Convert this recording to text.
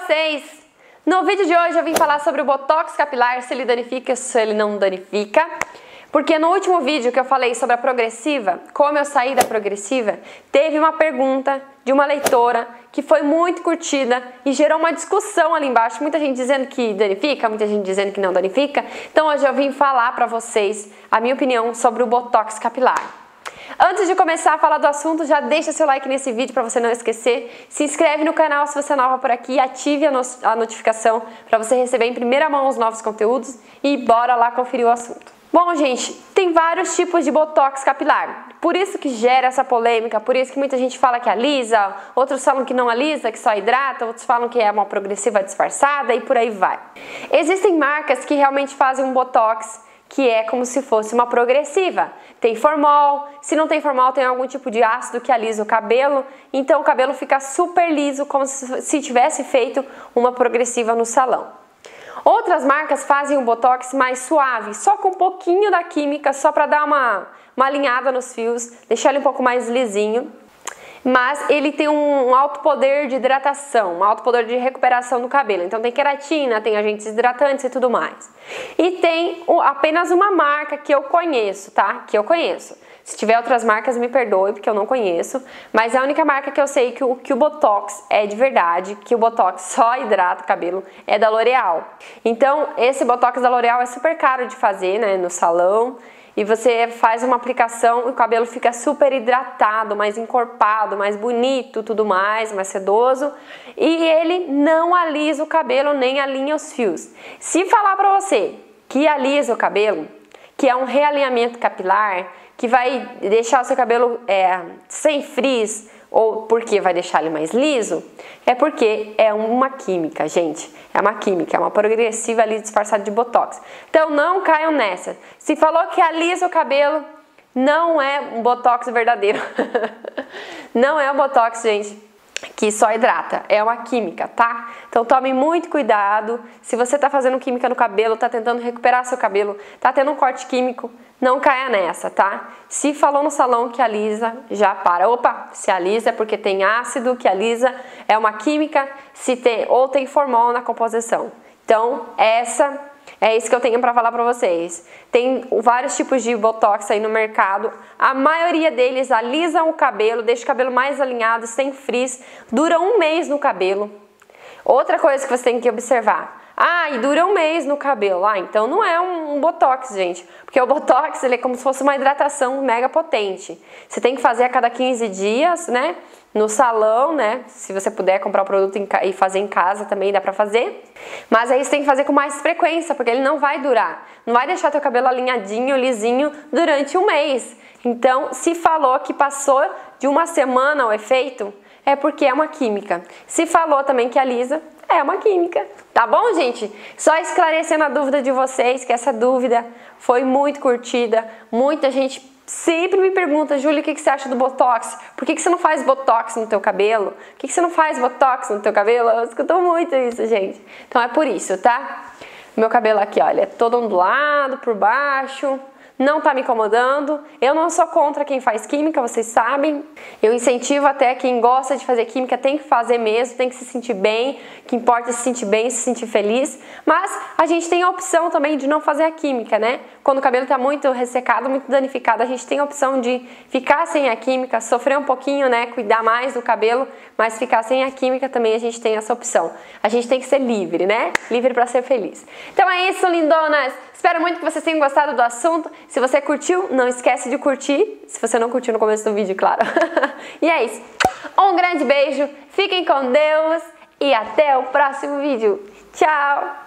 vocês! No vídeo de hoje eu vim falar sobre o Botox capilar, se ele danifica, se ele não danifica. Porque no último vídeo que eu falei sobre a progressiva, como eu saí da progressiva, teve uma pergunta de uma leitora que foi muito curtida e gerou uma discussão ali embaixo, muita gente dizendo que danifica, muita gente dizendo que não danifica. Então hoje eu vim falar para vocês a minha opinião sobre o Botox capilar. Antes de começar a falar do assunto, já deixa seu like nesse vídeo para você não esquecer. Se inscreve no canal se você é nova por aqui, ative a, no a notificação para você receber em primeira mão os novos conteúdos e bora lá conferir o assunto. Bom, gente, tem vários tipos de botox capilar. Por isso que gera essa polêmica, por isso que muita gente fala que alisa, outros falam que não alisa, que só hidrata, outros falam que é uma progressiva disfarçada e por aí vai. Existem marcas que realmente fazem um botox que é como se fosse uma progressiva. Tem formol, se não tem formol, tem algum tipo de ácido que alisa o cabelo, então o cabelo fica super liso, como se tivesse feito uma progressiva no salão. Outras marcas fazem um botox mais suave, só com um pouquinho da química, só para dar uma, uma alinhada nos fios, deixar ele um pouco mais lisinho mas ele tem um alto poder de hidratação, um alto poder de recuperação do cabelo. Então tem queratina, tem agentes hidratantes e tudo mais. E tem apenas uma marca que eu conheço, tá? Que eu conheço. Se tiver outras marcas, me perdoe, porque eu não conheço. Mas é a única marca que eu sei que o, que o Botox é de verdade, que o Botox só hidrata o cabelo, é da L'Oreal. Então, esse Botox da L'Oreal é super caro de fazer, né, no salão e você faz uma aplicação e o cabelo fica super hidratado, mais encorpado, mais bonito, tudo mais, mais sedoso, e ele não alisa o cabelo nem alinha os fios. Se falar para você que alisa o cabelo, que é um realinhamento capilar, que vai deixar o seu cabelo é, sem frizz, ou porque vai deixar ele mais liso, é porque é uma química, gente. É uma química, é uma progressiva ali disfarçada de botox. Então não caiam nessa. Se falou que alisa o cabelo, não é um botox verdadeiro. não é um botox, gente que só hidrata, é uma química, tá? Então tome muito cuidado. Se você tá fazendo química no cabelo, tá tentando recuperar seu cabelo, tá tendo um corte químico, não caia nessa, tá? Se falou no salão que alisa, já para. Opa, se alisa é porque tem ácido, que alisa é uma química, se tem ou tem formol na composição. Então, essa é isso que eu tenho para falar para vocês. Tem vários tipos de botox aí no mercado. A maioria deles alisam o cabelo, deixa o cabelo mais alinhado, sem frizz, dura um mês no cabelo. Outra coisa que você tem que observar: ah, e dura um mês no cabelo. Ah, então não é um, botox, gente. Porque o botox ele é como se fosse uma hidratação mega potente. Você tem que fazer a cada 15 dias, né? No salão, né? Se você puder comprar o produto e fazer em casa também dá pra fazer. Mas aí você tem que fazer com mais frequência, porque ele não vai durar. Não vai deixar teu cabelo alinhadinho, lisinho durante um mês. Então, se falou que passou de uma semana o efeito, é porque é uma química. Se falou também que alisa, é uma química. Tá bom, gente? Só esclarecendo a dúvida de vocês, que essa dúvida foi muito curtida. Muita gente sempre me pergunta, Júlia, o que, você acha do Botox? Por que, você não faz Botox no teu cabelo? Por que, que você não faz Botox no teu cabelo? Eu escuto muito isso, gente. Então é por isso, tá? Meu cabelo aqui, olha, é todo ondulado por baixo não está me incomodando. Eu não sou contra quem faz química, vocês sabem. Eu incentivo até quem gosta de fazer química, tem que fazer mesmo, tem que se sentir bem, que importa é se sentir bem, se sentir feliz. Mas a gente tem a opção também de não fazer a química, né? Quando o cabelo está muito ressecado, muito danificado, a gente tem a opção de ficar sem a química, sofrer um pouquinho, né? Cuidar mais do cabelo, mas ficar sem a química também a gente tem essa opção. A gente tem que ser livre, né? Livre para ser feliz. Então é isso, lindonas! Espero muito que vocês tenham gostado do assunto. Se você curtiu, não esquece de curtir. Se você não curtiu no começo do vídeo, claro. e é isso. Um grande beijo, fiquem com Deus e até o próximo vídeo. Tchau!